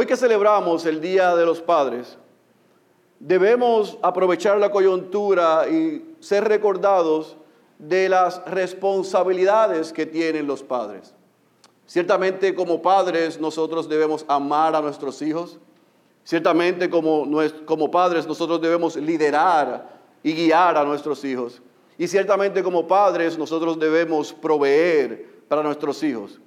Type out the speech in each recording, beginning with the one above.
Hoy que celebramos el Día de los Padres, debemos aprovechar la coyuntura y ser recordados de las responsabilidades que tienen los padres. Ciertamente como padres nosotros debemos amar a nuestros hijos. Ciertamente como, como padres nosotros debemos liderar y guiar a nuestros hijos. Y ciertamente como padres nosotros debemos proveer para nuestros hijos.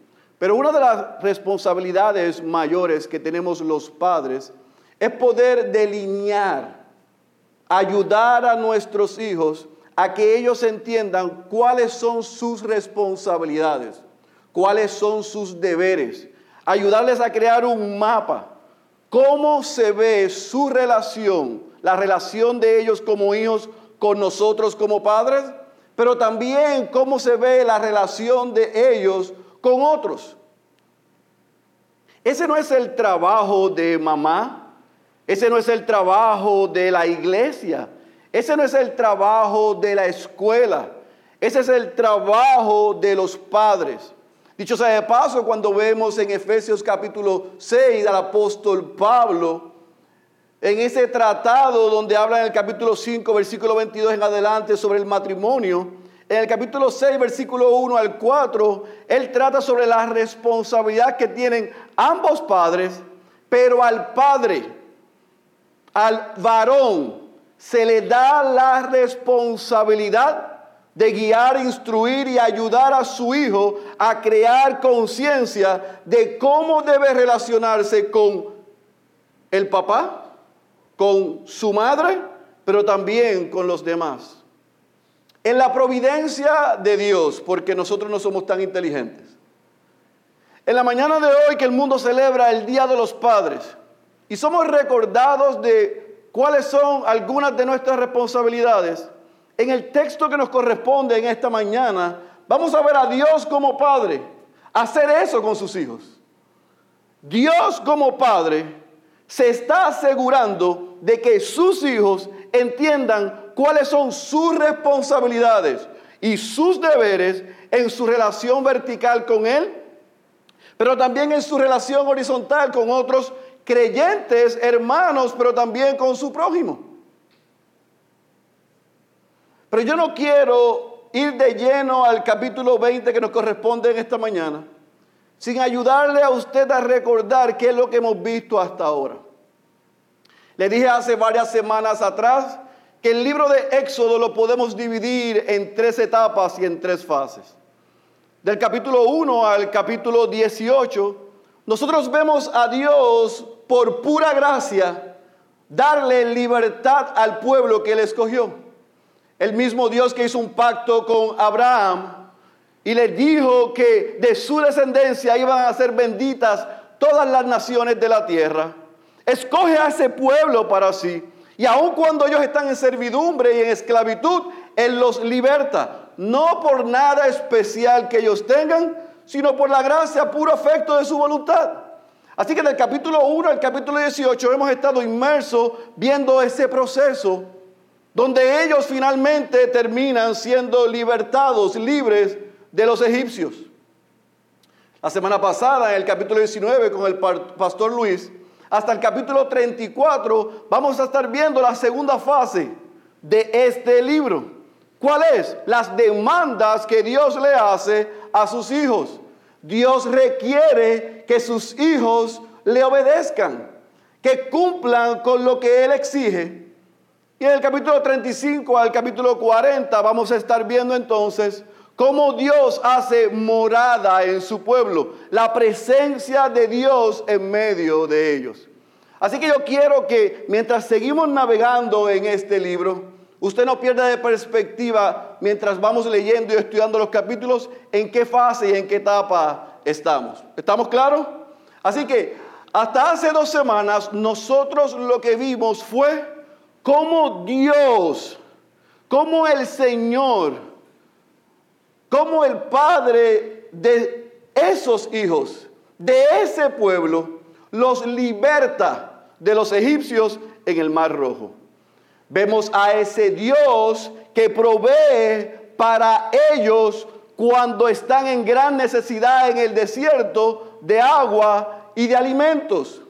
Pero una de las responsabilidades mayores que tenemos los padres es poder delinear, ayudar a nuestros hijos a que ellos entiendan cuáles son sus responsabilidades cuáles son sus deberes, ayudarles a crear un mapa, cómo se ve su relación, la relación de ellos como hijos con nosotros como padres, pero también cómo se ve la relación de ellos con otros. Ese no es el trabajo de mamá, ese no es el trabajo de la iglesia, ese no es el trabajo de la escuela, ese es el trabajo de los padres. Dicho sea de paso, cuando vemos en Efesios capítulo 6 al apóstol Pablo, en ese tratado donde habla en el capítulo 5, versículo 22 en adelante sobre el matrimonio, en el capítulo 6, versículo 1 al 4, él trata sobre la responsabilidad que tienen ambos padres, pero al padre, al varón, se le da la responsabilidad de guiar, instruir y ayudar a su hijo a crear conciencia de cómo debe relacionarse con el papá, con su madre, pero también con los demás. En la providencia de Dios, porque nosotros no somos tan inteligentes. En la mañana de hoy que el mundo celebra el Día de los Padres y somos recordados de cuáles son algunas de nuestras responsabilidades, en el texto que nos corresponde en esta mañana, vamos a ver a Dios como Padre hacer eso con sus hijos. Dios como Padre se está asegurando de que sus hijos entiendan cuáles son sus responsabilidades y sus deberes en su relación vertical con Él, pero también en su relación horizontal con otros creyentes, hermanos, pero también con su prójimo. Pero yo no quiero ir de lleno al capítulo 20 que nos corresponde en esta mañana, sin ayudarle a usted a recordar qué es lo que hemos visto hasta ahora. Le dije hace varias semanas atrás que el libro de Éxodo lo podemos dividir en tres etapas y en tres fases. Del capítulo 1 al capítulo 18, nosotros vemos a Dios por pura gracia darle libertad al pueblo que él escogió el mismo Dios que hizo un pacto con Abraham y le dijo que de su descendencia iban a ser benditas todas las naciones de la tierra. Escoge a ese pueblo para sí. Y aun cuando ellos están en servidumbre y en esclavitud, Él los liberta. No por nada especial que ellos tengan, sino por la gracia, puro afecto de su voluntad. Así que del capítulo 1 al capítulo 18 hemos estado inmersos viendo ese proceso donde ellos finalmente terminan siendo libertados, libres de los egipcios. La semana pasada, en el capítulo 19, con el pastor Luis, hasta el capítulo 34, vamos a estar viendo la segunda fase de este libro. ¿Cuál es? Las demandas que Dios le hace a sus hijos. Dios requiere que sus hijos le obedezcan, que cumplan con lo que Él exige y en el capítulo 35 al capítulo 40 vamos a estar viendo entonces cómo Dios hace morada en su pueblo, la presencia de Dios en medio de ellos. Así que yo quiero que mientras seguimos navegando en este libro, usted no pierda de perspectiva mientras vamos leyendo y estudiando los capítulos en qué fase y en qué etapa estamos. ¿Estamos claros? Así que hasta hace dos semanas nosotros lo que vimos fue cómo Dios, cómo el Señor, cómo el Padre de esos hijos, de ese pueblo, los liberta de los egipcios en el Mar Rojo. Vemos a ese Dios que provee para ellos cuando están en gran necesidad en el desierto de agua y de alimentos.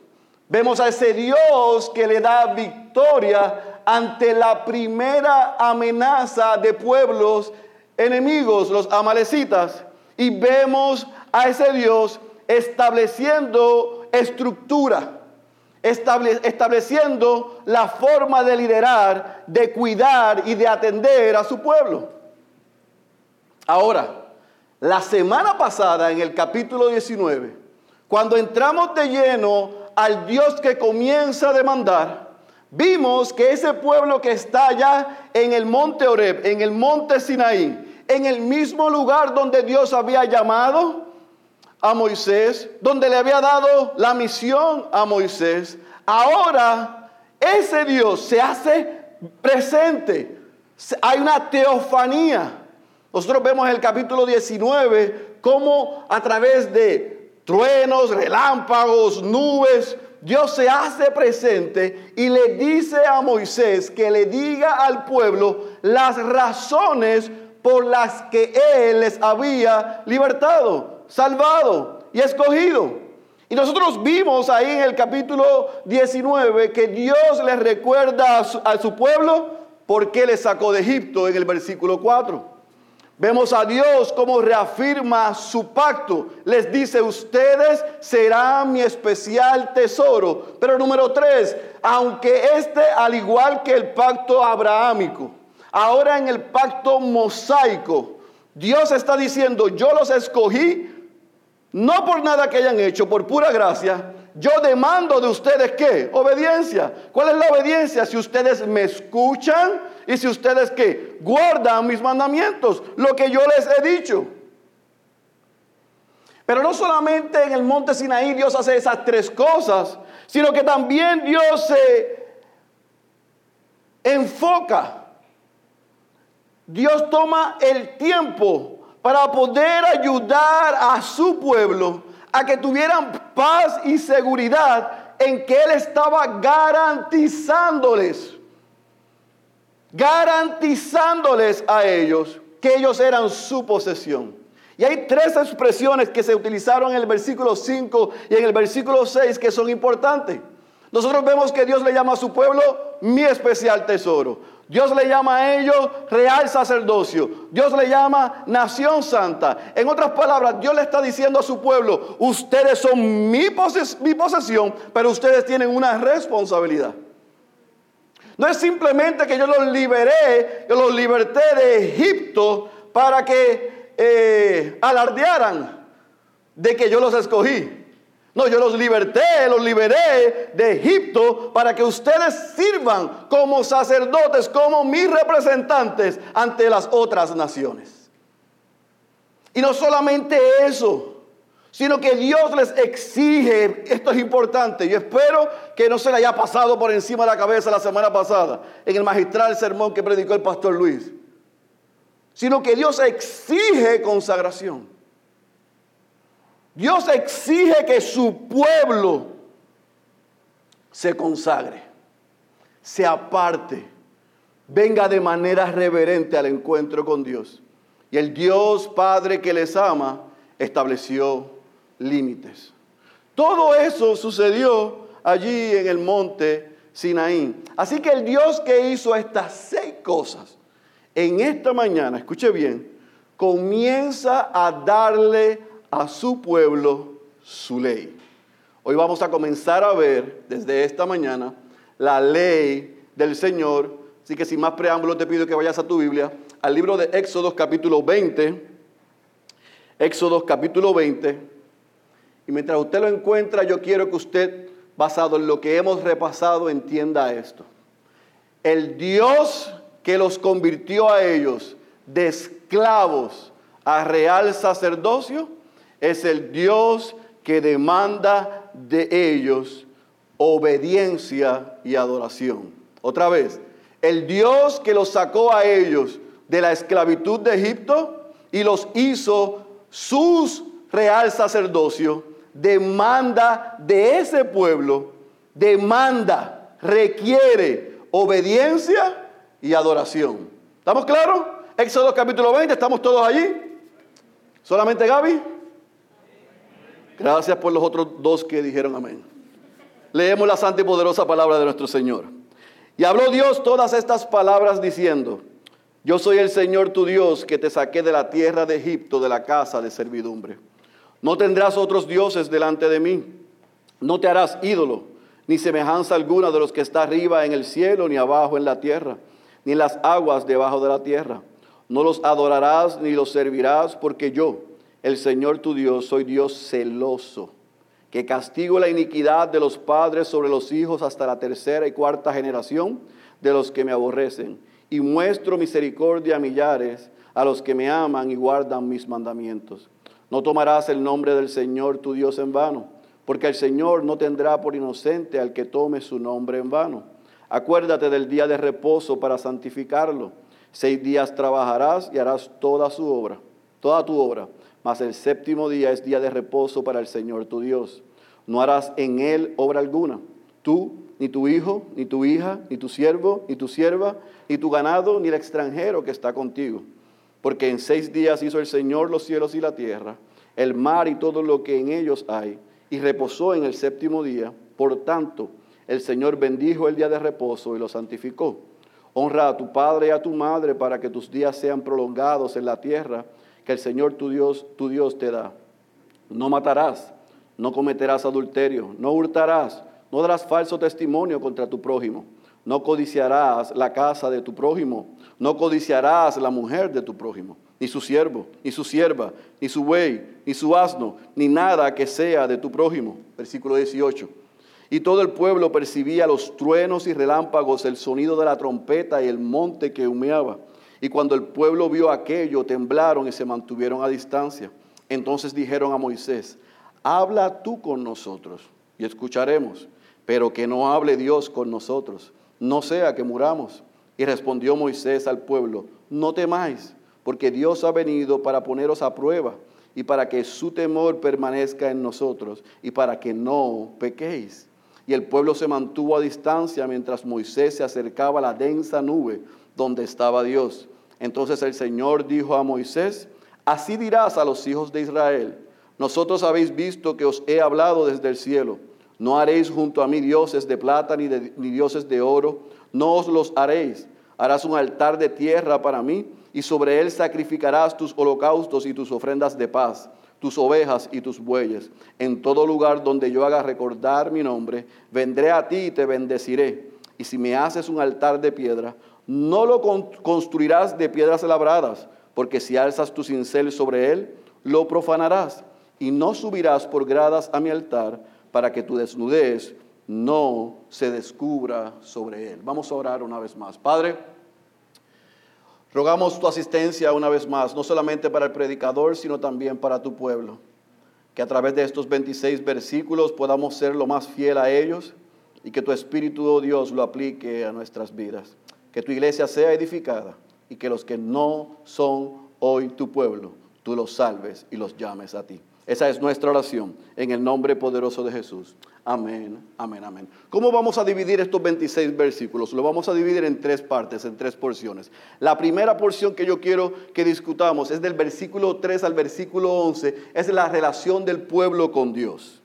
Vemos a ese Dios que le da victoria ante la primera amenaza de pueblos enemigos, los amalecitas. Y vemos a ese Dios estableciendo estructura, estableciendo la forma de liderar, de cuidar y de atender a su pueblo. Ahora, la semana pasada en el capítulo 19, cuando entramos de lleno al Dios que comienza a demandar, vimos que ese pueblo que está allá en el monte Oreb, en el monte Sinaí, en el mismo lugar donde Dios había llamado a Moisés, donde le había dado la misión a Moisés, ahora ese Dios se hace presente. Hay una teofanía. Nosotros vemos en el capítulo 19 cómo a través de truenos, relámpagos, nubes, Dios se hace presente y le dice a Moisés que le diga al pueblo las razones por las que Él les había libertado, salvado y escogido. Y nosotros vimos ahí en el capítulo 19 que Dios les recuerda a su, pueblo por qué les sacó de Egipto en el versículo 4. Vemos a Dios como reafirma su pacto. Les dice, ustedes serán mi especial tesoro. Pero número tres, aunque este, al igual que el pacto abrahámico, ahora en el pacto mosaico, Dios está diciendo, yo los escogí no por nada que hayan hecho, por pura gracia. Yo demando de ustedes qué? Obediencia. ¿Cuál es la obediencia? Si ustedes me escuchan y si ustedes que guardan mis mandamientos, lo que yo les he dicho. Pero no solamente en el monte Sinaí Dios hace esas tres cosas, sino que también Dios se enfoca. Dios toma el tiempo para poder ayudar a su pueblo a que tuvieran paz y seguridad en que Él estaba garantizándoles garantizándoles a ellos que ellos eran su posesión. Y hay tres expresiones que se utilizaron en el versículo 5 y en el versículo 6 que son importantes. Nosotros vemos que Dios le llama a su pueblo mi especial tesoro. Dios le llama a ellos real sacerdocio. Dios le llama nación santa. En otras palabras, Dios le está diciendo a su pueblo, ustedes son mi, mi posesión, pero ustedes tienen una responsabilidad. No es simplemente que yo los liberé, yo los liberté de Egipto para que eh, alardearan de que yo los escogí. No, yo los liberté, los liberé de Egipto para que ustedes sirvan como sacerdotes, como mis representantes ante las otras naciones. Y no solamente eso, sino que Dios les exige, esto es importante, yo espero que no se le haya pasado por encima de la cabeza la semana pasada en el magistral sermón que predicó el pastor Luis, sino que Dios exige consagración. Dios exige que su pueblo se consagre, se aparte, venga de manera reverente al encuentro con Dios. Y el Dios Padre que les ama estableció límites. Todo eso sucedió allí en el monte Sinaí. Así que el Dios que hizo estas seis cosas en esta mañana, escuche bien, comienza a darle a su pueblo su ley. Hoy vamos a comenzar a ver desde esta mañana la ley del Señor. Así que sin más preámbulos te pido que vayas a tu Biblia, al libro de Éxodo capítulo 20. Éxodo capítulo 20. Y mientras usted lo encuentra, yo quiero que usted, basado en lo que hemos repasado, entienda esto. El Dios que los convirtió a ellos de esclavos a real sacerdocio es el Dios que demanda de ellos obediencia y adoración. Otra vez, el Dios que los sacó a ellos de la esclavitud de Egipto y los hizo sus real sacerdocio, demanda de ese pueblo, demanda, requiere obediencia y adoración. ¿Estamos claros? Éxodo capítulo 20, ¿estamos todos allí? ¿Solamente Gaby? Gracias por los otros dos que dijeron amén. Leemos la santa y poderosa palabra de nuestro Señor. Y habló Dios todas estas palabras diciendo, yo soy el Señor tu Dios que te saqué de la tierra de Egipto, de la casa de servidumbre. No tendrás otros dioses delante de mí. No te harás ídolo, ni semejanza alguna de los que está arriba en el cielo, ni abajo en la tierra, ni las aguas debajo de la tierra. No los adorarás ni los servirás, porque yo, el Señor tu Dios, soy Dios celoso que castigo la iniquidad de los padres sobre los hijos hasta la tercera y cuarta generación de los que me aborrecen, y muestro misericordia a millares, a los que me aman y guardan mis mandamientos. No tomarás el nombre del Señor tu Dios en vano, porque el Señor no tendrá por inocente al que tome su nombre en vano. Acuérdate del día de reposo para santificarlo. Seis días trabajarás y harás toda su obra, toda tu obra mas el séptimo día es día de reposo para el Señor tu Dios. No harás en él obra alguna, tú, ni tu hijo, ni tu hija, ni tu siervo, ni tu sierva, ni tu ganado, ni el extranjero que está contigo. Porque en seis días hizo el Señor los cielos y la tierra, el mar y todo lo que en ellos hay, y reposó en el séptimo día. Por tanto, el Señor bendijo el día de reposo y lo santificó. Honra a tu padre y a tu madre para que tus días sean prolongados en la tierra que el Señor tu Dios, tu Dios te da. No matarás, no cometerás adulterio, no hurtarás, no darás falso testimonio contra tu prójimo, no codiciarás la casa de tu prójimo, no codiciarás la mujer de tu prójimo, ni su siervo, ni su sierva, ni su buey, ni su asno, ni nada que sea de tu prójimo. Versículo 18. Y todo el pueblo percibía los truenos y relámpagos, el sonido de la trompeta y el monte que humeaba. Y cuando el pueblo vio aquello, temblaron y se mantuvieron a distancia. Entonces dijeron a Moisés, habla tú con nosotros y escucharemos, pero que no hable Dios con nosotros, no sea que muramos. Y respondió Moisés al pueblo, no temáis, porque Dios ha venido para poneros a prueba y para que su temor permanezca en nosotros y para que no pequéis. Y el pueblo se mantuvo a distancia mientras Moisés se acercaba a la densa nube donde estaba Dios. Entonces el Señor dijo a Moisés, así dirás a los hijos de Israel, nosotros habéis visto que os he hablado desde el cielo, no haréis junto a mí dioses de plata ni, dioses de oro, no os los haréis, harás un altar de tierra para mí y sobre él sacrificarás tus holocaustos y tus ofrendas de paz tus ovejas y tus bueyes. En todo lugar donde yo haga recordar mi nombre, vendré a ti y te bendeciré. Y si me haces un altar de piedra, no lo construirás de piedras labradas, porque si alzas tu cincel sobre él, lo profanarás, y no subirás por gradas a mi altar, para que tu desnudez no se descubra sobre él. Vamos a orar una vez más. Padre, rogamos tu asistencia una vez más, no solamente para el predicador, sino también para tu pueblo. Que a través de estos 26 versículos podamos ser lo más fiel a ellos y que tu Espíritu, oh Dios, lo aplique a nuestras vidas que tu iglesia sea edificada y que los que no son hoy tu pueblo, tú los salves y los llames a ti. Esa es nuestra oración en el nombre poderoso de Jesús. Amén, amén, amén. ¿Cómo vamos a dividir estos 26 versículos? Lo vamos a dividir en tres partes, en tres porciones. La primera porción que yo quiero que discutamos es del versículo 3 al versículo 11, es la relación del pueblo con Dios.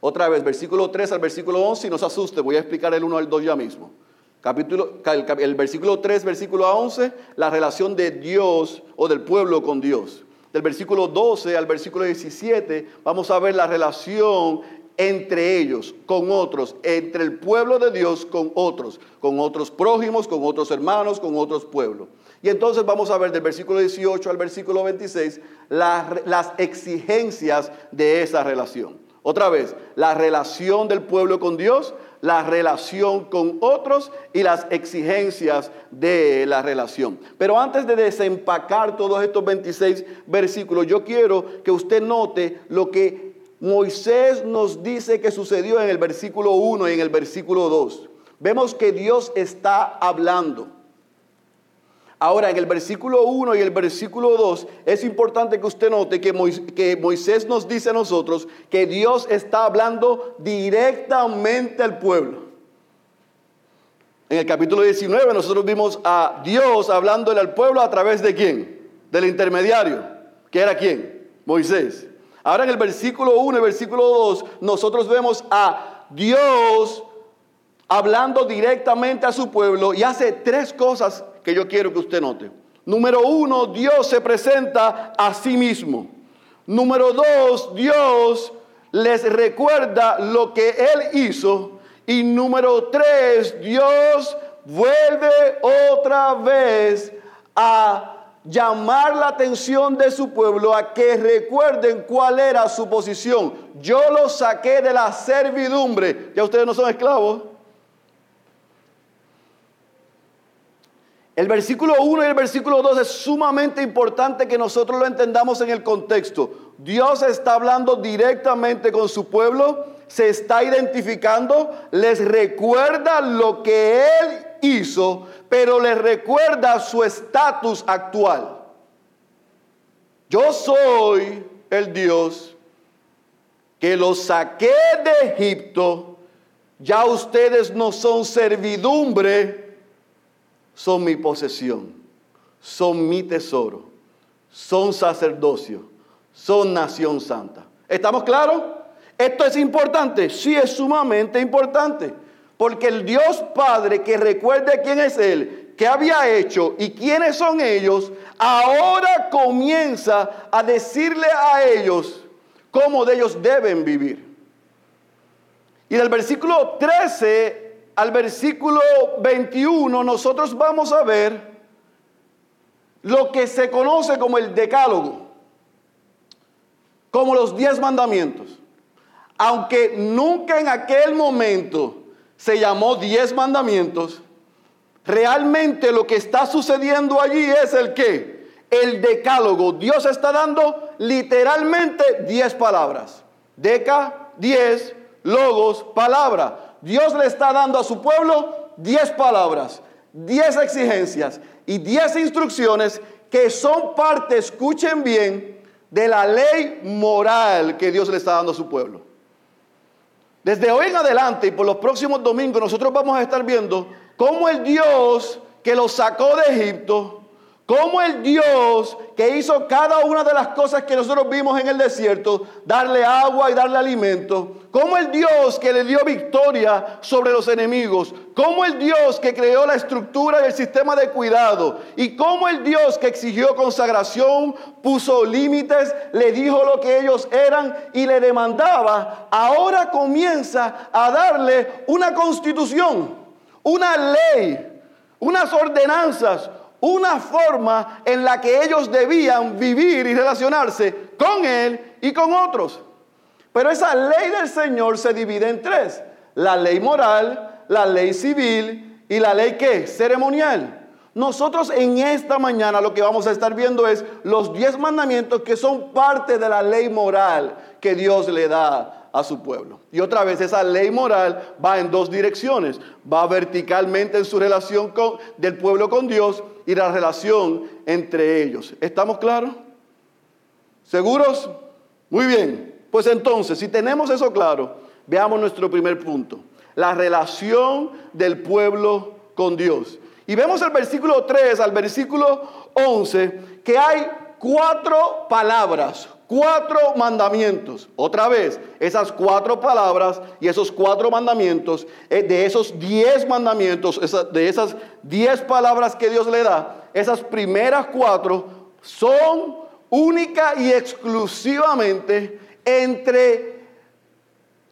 Otra vez, versículo 3 al versículo 11, y no se asuste, voy a explicar el 1 al 2 ya mismo. Capítulo, el, versículo 3, versículo 11, la relación de Dios o del pueblo con Dios. Del versículo 12 al versículo 17 vamos a ver la relación entre ellos, con otros, entre el pueblo de Dios con otros, con otros prójimos, con otros hermanos, con otros pueblos. Y entonces vamos a ver del versículo 18 al versículo 26 las exigencias de esa relación. Otra vez, la relación del pueblo con Dios, la relación con otros y las exigencias de la relación. Pero antes de desempacar todos estos 26 versículos, yo quiero que usted note lo que Moisés nos dice que sucedió en el versículo 1 y en el versículo 2. Vemos que Dios está hablando. Ahora, en el versículo 1 y el versículo 2, es importante que usted note que Moisés nos dice a nosotros que Dios está hablando directamente al pueblo. En el capítulo 19 nosotros vimos a Dios hablándole al pueblo a través de quién? Del intermediario. ¿Que era quién? Moisés. Ahora en el versículo 1 y versículo 2 nosotros vemos a Dios hablando directamente a su pueblo y hace tres cosas que yo quiero que usted note. Número uno, Dios se presenta a sí mismo. Número dos, Dios les recuerda lo que Él hizo. Y número tres, Dios vuelve otra vez a llamar la atención de su pueblo a que recuerden cuál era su posición. Yo los saqué de la servidumbre. Ya ustedes no son esclavos. El versículo 1 y el versículo 2 es sumamente importante que nosotros lo entendamos en el contexto. Dios está hablando directamente con su pueblo, se está identificando, les recuerda lo que Él hizo, pero les recuerda su estatus actual. Yo soy el Dios que los saqué de Egipto, ya ustedes no son servidumbre, son mi posesión, son mi tesoro, son sacerdocio, son nación santa. ¿Estamos claros? ¿Esto es importante? Sí, es sumamente importante. Porque el Dios Padre que recuerde quién es Él, qué había hecho y quiénes son ellos, ahora comienza a decirle a ellos cómo de ellos deben vivir. Y del versículo 13 al versículo 21 nosotros vamos a ver lo que se conoce como el decálogo, como los diez mandamientos. Aunque nunca en aquel momento se llamó diez mandamientos, realmente lo que está sucediendo allí es el que, el decálogo. Dios está dando literalmente diez palabras. Deca, diez, logos, palabra. Dios le está dando a su pueblo diez palabras, diez exigencias y diez instrucciones que son parte, escuchen bien, de la ley moral que Dios le está dando a su pueblo. Desde hoy en adelante y por los próximos domingos nosotros vamos a estar viendo cómo el Dios que los sacó de Egipto como el Dios que hizo cada una de las cosas que nosotros vimos en el desierto, darle agua y darle alimento, como el Dios que le dio victoria sobre los enemigos, como el Dios que creó la estructura y el sistema de cuidado, y como el Dios que exigió consagración, puso límites, le dijo lo que ellos eran y le demandaba, ahora comienza a darle una constitución, una ley, unas ordenanzas, una forma en la que ellos debían vivir y relacionarse con Él y con otros. Pero esa ley del Señor se divide en tres. La ley moral, la ley civil y la ley qué? Ceremonial. Nosotros en esta mañana lo que vamos a estar viendo es los diez mandamientos que son parte de la ley moral que Dios le da a su pueblo. Y otra vez esa ley moral va en dos direcciones. Va verticalmente en su relación con, del pueblo con Dios y la relación entre ellos. ¿Estamos claros? ¿Seguros? Muy bien. Pues entonces, si tenemos eso claro, veamos nuestro primer punto. La relación del pueblo con Dios. Y vemos el versículo 3 al versículo 11 que hay cuatro palabras, cuatro mandamientos. Otra vez, esas cuatro palabras y esos cuatro mandamientos, eh, de esos diez mandamientos, de esas diez palabras que Dios le da, esas primeras cuatro son única y exclusivamente entre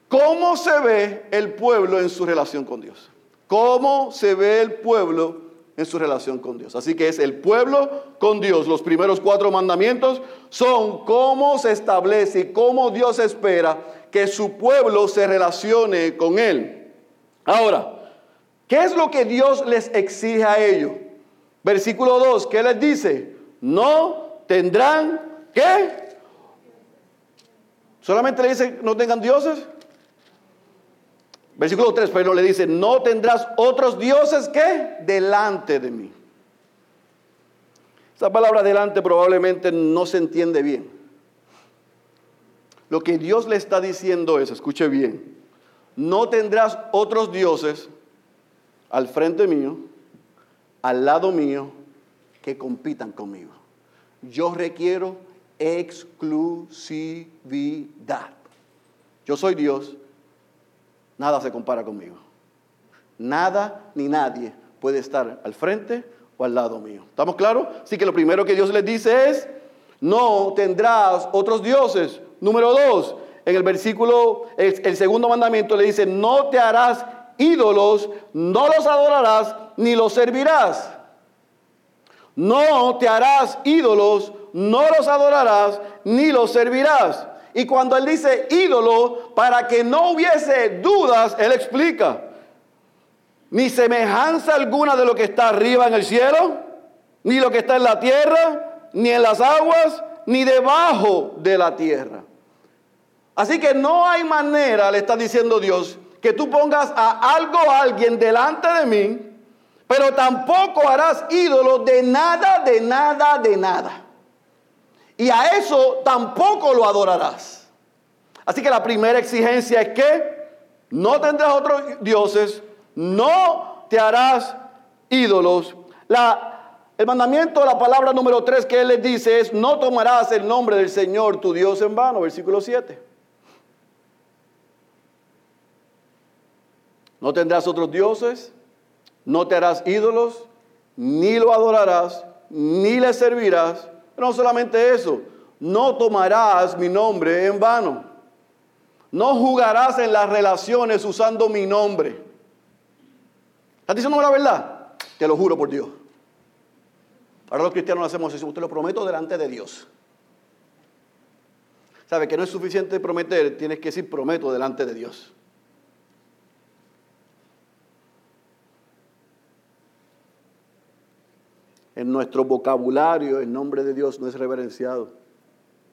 cómo se ve el pueblo en su relación con Dios. Cómo se ve el pueblo en su relación con Dios. Así que es el pueblo con Dios. Los primeros cuatro mandamientos son cómo se establece y cómo Dios espera que su pueblo se relacione con Él. Ahora, ¿qué es lo que Dios les exige a ellos? Versículo 2, ¿qué les dice? No tendrán, ¿qué? Solamente le dice, no tengan dioses. Versículo 3, pero le dice, no tendrás otros dioses que delante de mí. Esa palabra delante probablemente no se entiende bien. Lo que Dios le está diciendo es, escuche bien, no tendrás otros dioses al frente mío, al lado mío, que compitan conmigo. Yo requiero exclusividad. Yo soy Dios nada se compara conmigo. Nada ni nadie puede estar al frente o al lado mío. ¿Estamos claros? Así que lo primero que Dios les dice es, no tendrás otros dioses. Número dos, en el versículo, el, segundo mandamiento le dice, no te harás ídolos, no los adorarás ni los servirás. No te harás ídolos, no los adorarás ni los servirás. Y cuando él dice ídolo, para que no hubiese dudas, él explica, ni semejanza alguna de lo que está arriba en el cielo, ni lo que está en la tierra, ni en las aguas, ni debajo de la tierra. Así que no hay manera, le está diciendo Dios, que tú pongas a algo a alguien delante de mí, pero tampoco harás ídolo de nada, de nada, de nada. Y a eso tampoco lo adorarás. Así que la primera exigencia es que no tendrás otros dioses, no te harás ídolos. el mandamiento, la palabra número tres que él les dice es, no tomarás el nombre del Señor tu Dios en vano, versículo 7. No tendrás otros dioses, no te harás ídolos, ni lo adorarás, ni le servirás. No solamente eso, no tomarás mi nombre en vano. No jugarás en las relaciones usando mi nombre. ¿Estás diciendo la verdad? Te lo juro por Dios. Ahora los cristianos lo hacemos eso, te lo prometo delante de Dios. ¿Sabe que no es suficiente prometer? Tienes que decir prometo delante de Dios. En nuestro vocabulario el nombre de Dios no es reverenciado,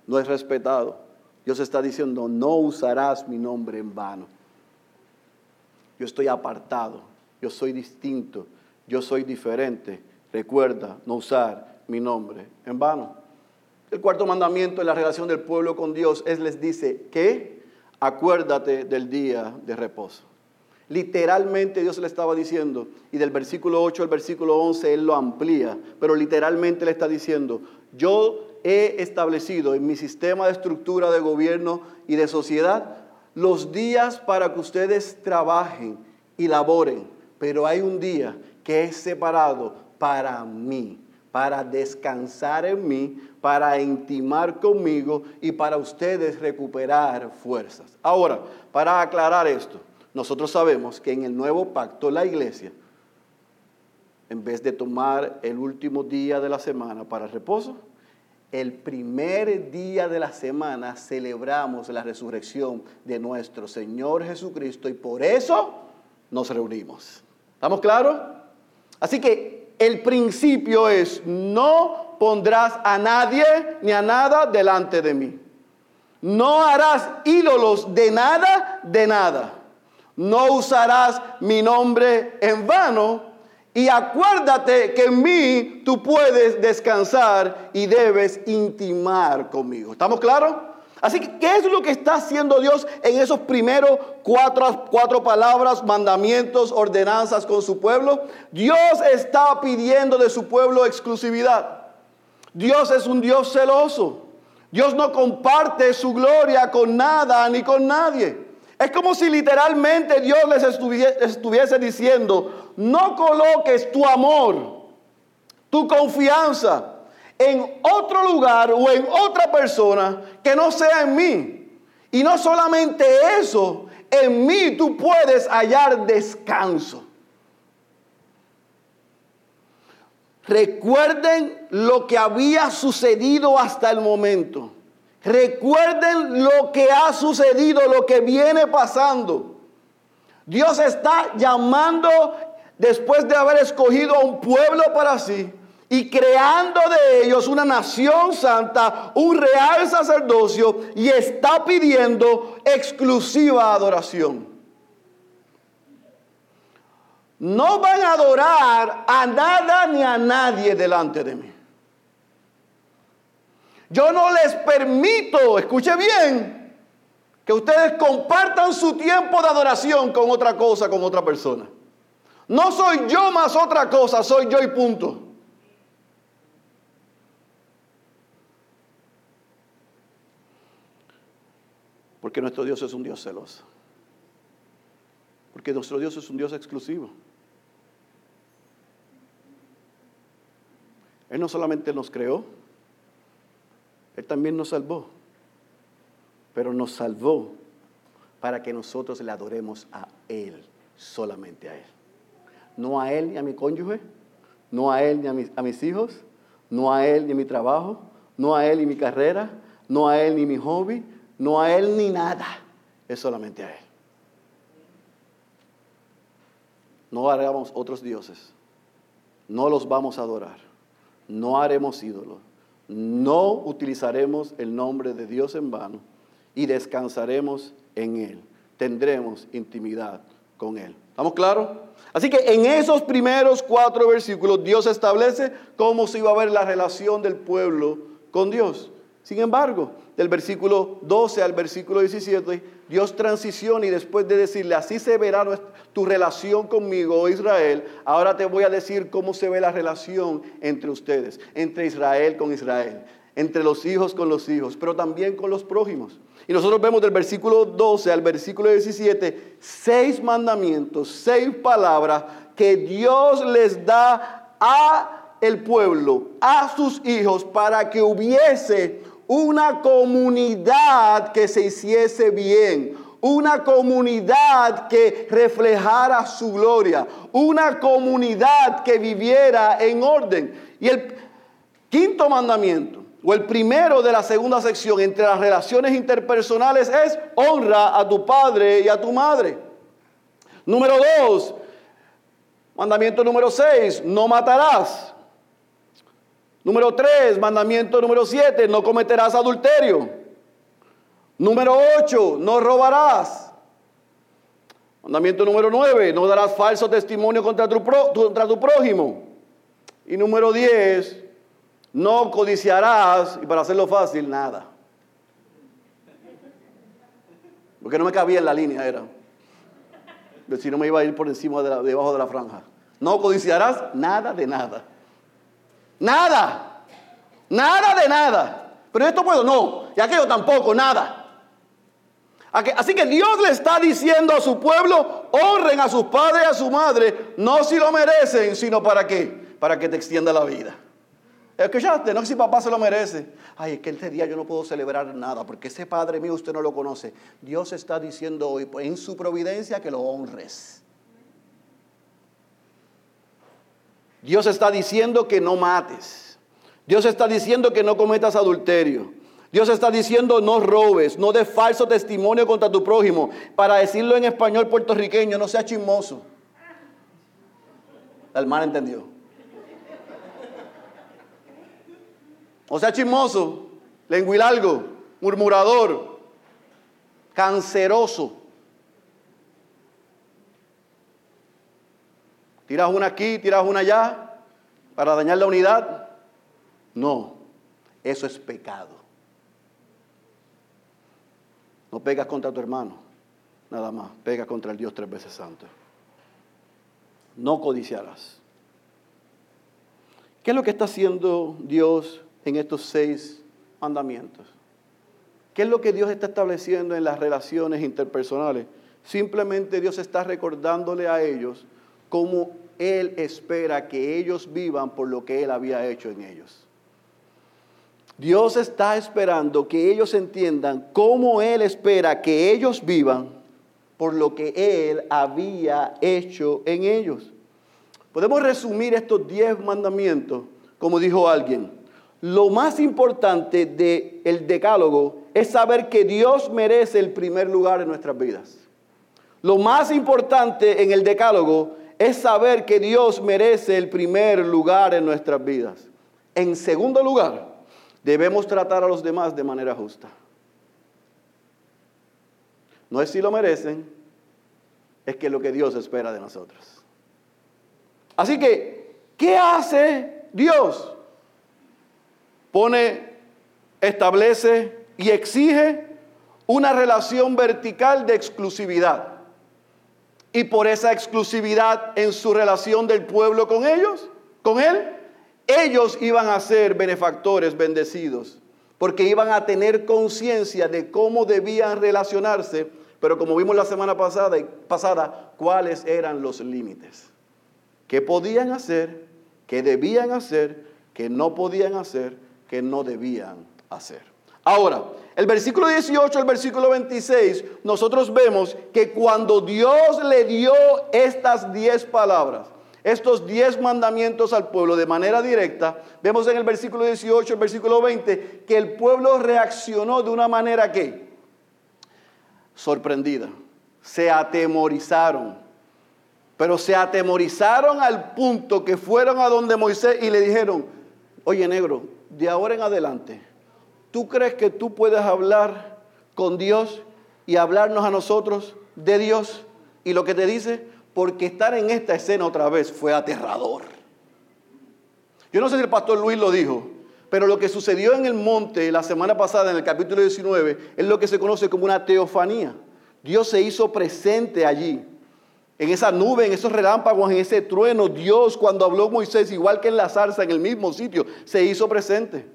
no es respetado. Dios está diciendo, no usarás mi nombre en vano. Yo estoy apartado, yo soy distinto, yo soy diferente. Recuerda no usar mi nombre en vano. El cuarto mandamiento en la relación del pueblo con Dios es les dice que acuérdate del día de reposo. Literalmente Dios le estaba diciendo, y del versículo 8 al versículo 11 Él lo amplía, pero literalmente le está diciendo, yo he establecido en mi sistema de estructura de gobierno y de sociedad los días para que ustedes trabajen y laboren, pero hay un día que es separado para mí, para descansar en mí, para intimar conmigo y para ustedes recuperar fuerzas. Ahora, para aclarar esto, nosotros sabemos que en el nuevo pacto la iglesia, en vez de tomar el último día de la semana para reposo, el primer día de la semana celebramos la resurrección de nuestro Señor Jesucristo y por eso nos reunimos. ¿Estamos claros? Así que el principio es, no pondrás a nadie ni a nada delante de mí. No harás ídolos de nada, de nada no usarás mi nombre en vano. Y acuérdate que en mí tú puedes descansar y debes intimar conmigo. ¿Estamos claros? Así que, ¿qué es lo que está haciendo Dios en esos primeros cuatro, cuatro palabras, mandamientos, ordenanzas con su pueblo? Dios está pidiendo de su pueblo exclusividad. Dios es un Dios celoso. Dios no comparte su gloria con nada ni con nadie. Es como si literalmente Dios les estuviese, diciendo, no coloques tu amor, tu confianza en otro lugar o en otra persona que no sea en mí. Y no solamente eso, en mí tú puedes hallar descanso. Recuerden lo que había sucedido hasta el momento. Recuerden lo que ha sucedido, lo que viene pasando. Dios está llamando después de haber escogido a un pueblo para sí y creando de ellos una nación santa, un real sacerdocio y está pidiendo exclusiva adoración. No van a adorar a nada ni a nadie delante de mí. Yo no les permito, escuche bien, que ustedes compartan su tiempo de adoración con otra cosa, con otra persona. No soy yo más otra cosa, soy yo y punto. Porque nuestro Dios es un Dios celoso. Porque nuestro Dios es un Dios exclusivo. Él no solamente nos creó, Él también nos salvó. Pero nos salvó para que nosotros le adoremos a Él, solamente a Él. No a Él ni a mi cónyuge, no a Él ni a mis, hijos, no a Él ni a mi trabajo, no a Él ni mi carrera, no a Él ni mi hobby, no a Él ni nada. Es solamente a Él. No hagamos otros dioses. No los vamos a adorar. No haremos ídolos. No utilizaremos el nombre de Dios en vano y descansaremos en Él. Tendremos intimidad con Él. ¿Estamos claros? Así que en esos primeros cuatro versículos Dios establece cómo se iba a ver la relación del pueblo con Dios. Sin embargo, del versículo 12 al versículo 17, Dios transiciona y después de decirle, así se verá tu relación conmigo, oh Israel, ahora te voy a decir cómo se ve la relación entre ustedes, entre Israel con Israel, entre los hijos con los hijos, pero también con los prójimos. Y nosotros vemos del versículo 12 al versículo 17 seis mandamientos, seis palabras que Dios les da a el pueblo, a sus hijos, para que hubiese una comunidad que se hiciese bien, una comunidad que reflejara su gloria, una comunidad que viviera en orden. Y el quinto mandamiento o el primero de la segunda sección entre las relaciones interpersonales es honra a tu padre y a tu madre. Número dos, mandamiento número seis, no matarás. Número tres, mandamiento número siete, no cometerás adulterio. Número ocho, no robarás. Mandamiento número nueve, no darás falso testimonio contra tu, contra tu prójimo. Y número diez, no codiciarás, y para hacerlo fácil, nada. Porque no me cabía en la línea, era. Si no me iba a ir por encima, de debajo de la franja. No codiciarás nada de nada. Nada. Nada de nada. Pero esto puedo, no. Y aquello tampoco, nada. Así que Dios le está diciendo a su pueblo, honren a sus padres y a su madre, no si lo merecen, sino para qué? Para que te extienda la vida. Escuchaste, no si papá se lo merece. Ay, es que este día yo no puedo celebrar nada porque ese padre mío usted no lo conoce. Dios está diciendo hoy en su providencia que lo honres. Dios está diciendo que no mates. Dios está diciendo que no cometas adulterio. Dios está diciendo no robes, no des falso testimonio contra tu prójimo. Para decirlo en español puertorriqueño, no sea chismoso. El mal entendió. O sea, chismoso, lenguilalgo, murmurador, canceroso. Tiras una aquí, tiras una allá para dañar la unidad. No, eso es pecado. No pegas contra tu hermano, nada más. Pegas contra el Dios tres veces santo. No codiciarás. ¿Qué es lo que está haciendo Dios en estos seis mandamientos. ¿Qué es lo que Dios está estableciendo en las relaciones interpersonales? Simplemente Dios está recordándole a ellos cómo Él espera que ellos vivan por lo que Él había hecho en ellos. Dios está esperando que ellos entiendan cómo Él espera que ellos vivan por lo que Él había hecho en ellos. Podemos resumir estos diez mandamientos como dijo alguien lo más importante del decálogo es saber que Dios merece el primer lugar en nuestras vidas. Lo más importante en el decálogo es saber que Dios merece el primer lugar en nuestras vidas. En segundo lugar, debemos tratar a los demás de manera justa. No es si lo merecen, es que lo que Dios espera de nosotros. Así que, ¿qué hace Dios? pone, establece y exige una relación vertical de exclusividad. Y por esa exclusividad en su relación del pueblo con ellos, con él, ellos iban a ser benefactores bendecidos, porque iban a tener conciencia de cómo debían relacionarse Pero como vimos la semana pasada, pasada ¿cuáles eran los límites? ¿Qué podían hacer? ¿Qué debían hacer? ¿Qué no podían hacer? ¿Qué no debían hacer? Ahora, el versículo 18 el versículo 26, nosotros vemos que cuando Dios le dio estas diez palabras, estos diez mandamientos al pueblo de manera directa, vemos en el versículo 18, el versículo 20, que el pueblo reaccionó de una manera que sorprendida, se atemorizaron, pero se atemorizaron al punto que fueron a donde Moisés y le dijeron, oye negro, de ahora en adelante, ¿tú crees que tú puedes hablar con Dios y hablarnos a nosotros de Dios y lo que te dice? porque estar en esta escena otra vez fue aterrador. Yo no sé si el pastor Luis lo dijo, pero lo que sucedió en el monte la semana pasada, en el capítulo 19, es lo que se conoce como una teofanía. Dios se hizo presente allí. En esa nube, en esos relámpagos, en ese trueno, Dios cuando habló Moisés, igual que en la zarza, en el mismo sitio, se hizo presente.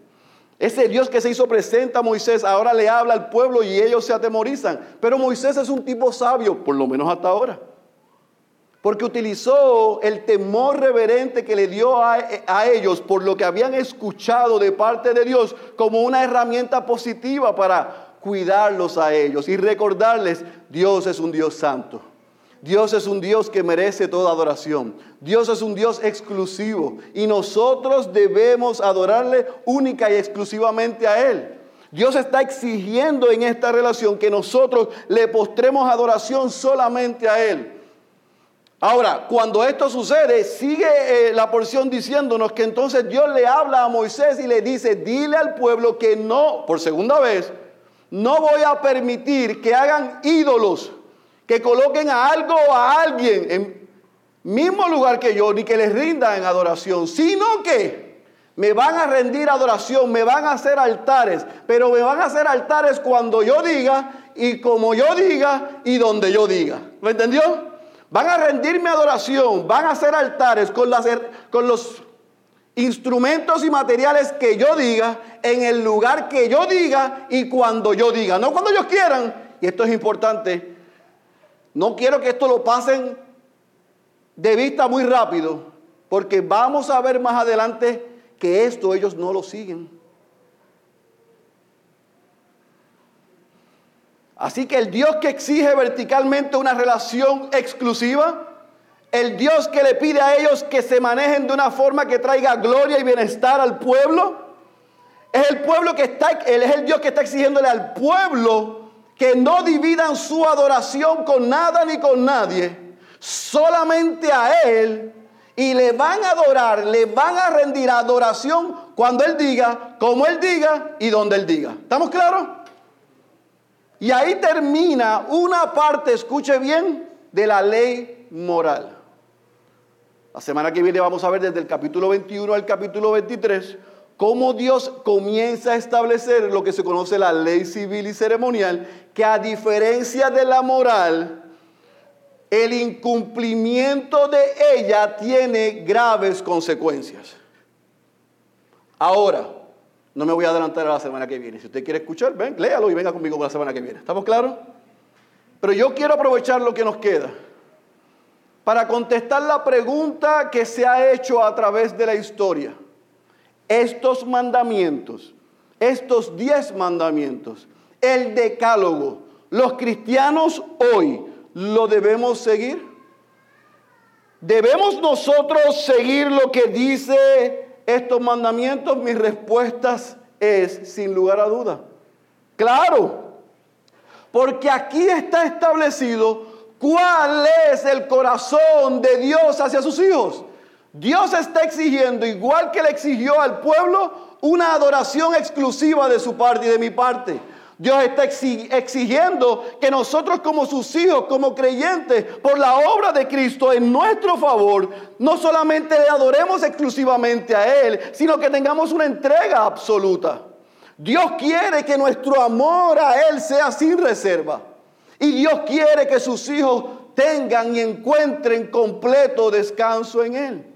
Ese Dios que se hizo presente a Moisés ahora le habla al pueblo y ellos se atemorizan. Pero Moisés es un tipo sabio, por lo menos hasta ahora porque utilizó el temor reverente que le dio a, ellos por lo que habían escuchado de parte de Dios como una herramienta positiva para cuidarlos a ellos y recordarles, Dios es un Dios santo. Dios es un Dios que merece toda adoración. Dios es un Dios exclusivo y nosotros debemos adorarle única y exclusivamente a Él. Dios está exigiendo en esta relación que nosotros le postremos adoración solamente a Él. Ahora, cuando esto sucede, sigue eh, la porción diciéndonos que entonces Dios le habla a Moisés y le dice, dile al pueblo que no, por segunda vez, no voy a permitir que hagan ídolos, que coloquen a algo o a alguien en mismo lugar que yo, ni que les rindan en adoración, sino que me van a rendir adoración, me van a hacer altares, pero me van a hacer altares cuando yo diga y como yo diga y donde yo diga. ¿Lo entendió? Van a rendirme adoración, van a hacer altares con, con los instrumentos y materiales que yo diga, en el lugar que yo diga y cuando yo diga, no cuando ellos quieran. Y esto es importante. No quiero que esto lo pasen de vista muy rápido, porque vamos a ver más adelante que esto ellos no lo siguen. Así que el Dios que exige verticalmente una relación exclusiva, el Dios que le pide a ellos que se manejen de una forma que traiga gloria y bienestar al pueblo, es el pueblo que está, él es el Dios que está exigiéndole al pueblo que no dividan su adoración con nada ni con nadie, solamente a Él, y le van a adorar, le van a rendir adoración cuando Él diga, como Él diga y donde Él diga. ¿Estamos claros? Y ahí termina una parte, escuche bien, de la ley moral. La semana que viene vamos a ver desde el capítulo 21 al capítulo 23 cómo Dios comienza a establecer lo que se conoce la ley civil y ceremonial, que a diferencia de la moral, el incumplimiento de ella tiene graves consecuencias. Ahora, no me voy a adelantar a la semana que viene. Si usted quiere escuchar, ven, léalo y venga conmigo la semana que viene. ¿Estamos claros? Pero yo quiero aprovechar lo que nos queda para contestar la pregunta que se ha hecho a través de la historia. Estos mandamientos, estos diez mandamientos, el decálogo, los cristianos hoy, ¿lo debemos seguir? ¿Debemos nosotros seguir lo que dice estos mandamientos, mis respuestas es, sin lugar a duda, claro, porque aquí está establecido cuál es el corazón de Dios hacia sus hijos. Dios está exigiendo, igual que le exigió al pueblo, una adoración exclusiva de su parte y de mi parte. Dios está exigiendo que nosotros como sus hijos, como creyentes, por la obra de Cristo en nuestro favor, no solamente le adoremos exclusivamente a Él, sino que tengamos una entrega absoluta. Dios quiere que nuestro amor a Él sea sin reserva. Y Dios quiere que sus hijos tengan y encuentren completo descanso en Él.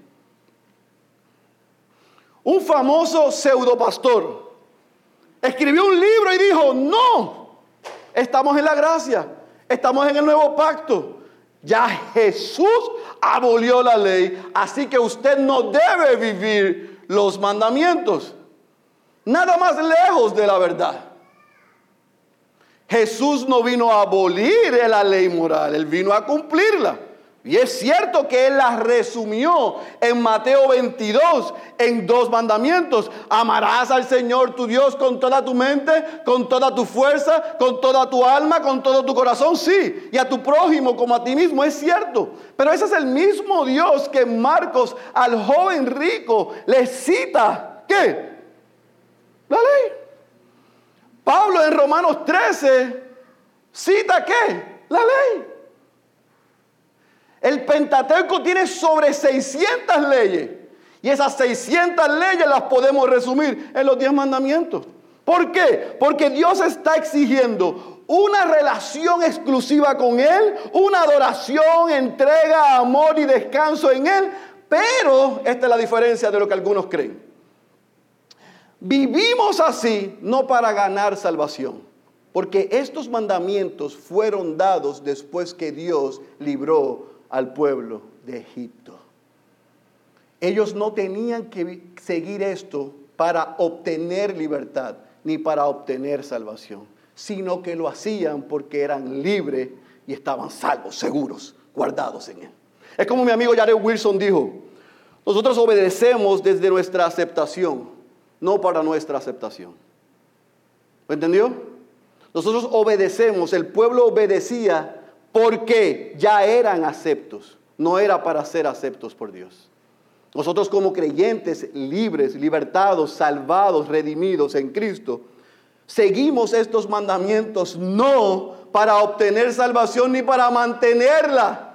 Un famoso pseudopastor escribió un libro y dijo, no, estamos en la gracia. Estamos en el nuevo pacto. Ya Jesús abolió la ley, así que usted no debe vivir los mandamientos. Nada más lejos de la verdad. Jesús no vino a abolir la ley moral, él vino a cumplirla. Y es cierto que Él la resumió en Mateo 22 en dos mandamientos. Amarás al Señor tu Dios con toda tu mente, con toda tu fuerza, con toda tu alma, con todo tu corazón, sí. Y a tu prójimo como a ti mismo, es cierto. Pero ese es el mismo Dios que Marcos al joven rico le cita. ¿Qué? La ley. Pablo en Romanos 13 cita qué? La ley. El Pentateuco tiene sobre 600 leyes. Y esas 600 leyes las podemos resumir en los 10 mandamientos. ¿Por qué? Porque Dios está exigiendo una relación exclusiva con Él, una adoración, entrega, amor y descanso en Él. Pero esta es la diferencia de lo que algunos creen. Vivimos así no para ganar salvación, porque estos mandamientos fueron dados después que Dios libró al pueblo de Egipto. Ellos no tenían que seguir esto para obtener libertad ni para obtener salvación, sino que lo hacían porque eran libres y estaban salvos, seguros, guardados en Él. Es como mi amigo Jared Wilson dijo, nosotros obedecemos desde nuestra aceptación, no para nuestra aceptación. ¿Lo entendió? Nosotros obedecemos, el pueblo obedecía porque ya eran aceptos, no era para ser aceptos por Dios. Nosotros como creyentes libres, libertados, salvados, redimidos en Cristo, seguimos estos mandamientos no para obtener salvación ni para mantenerla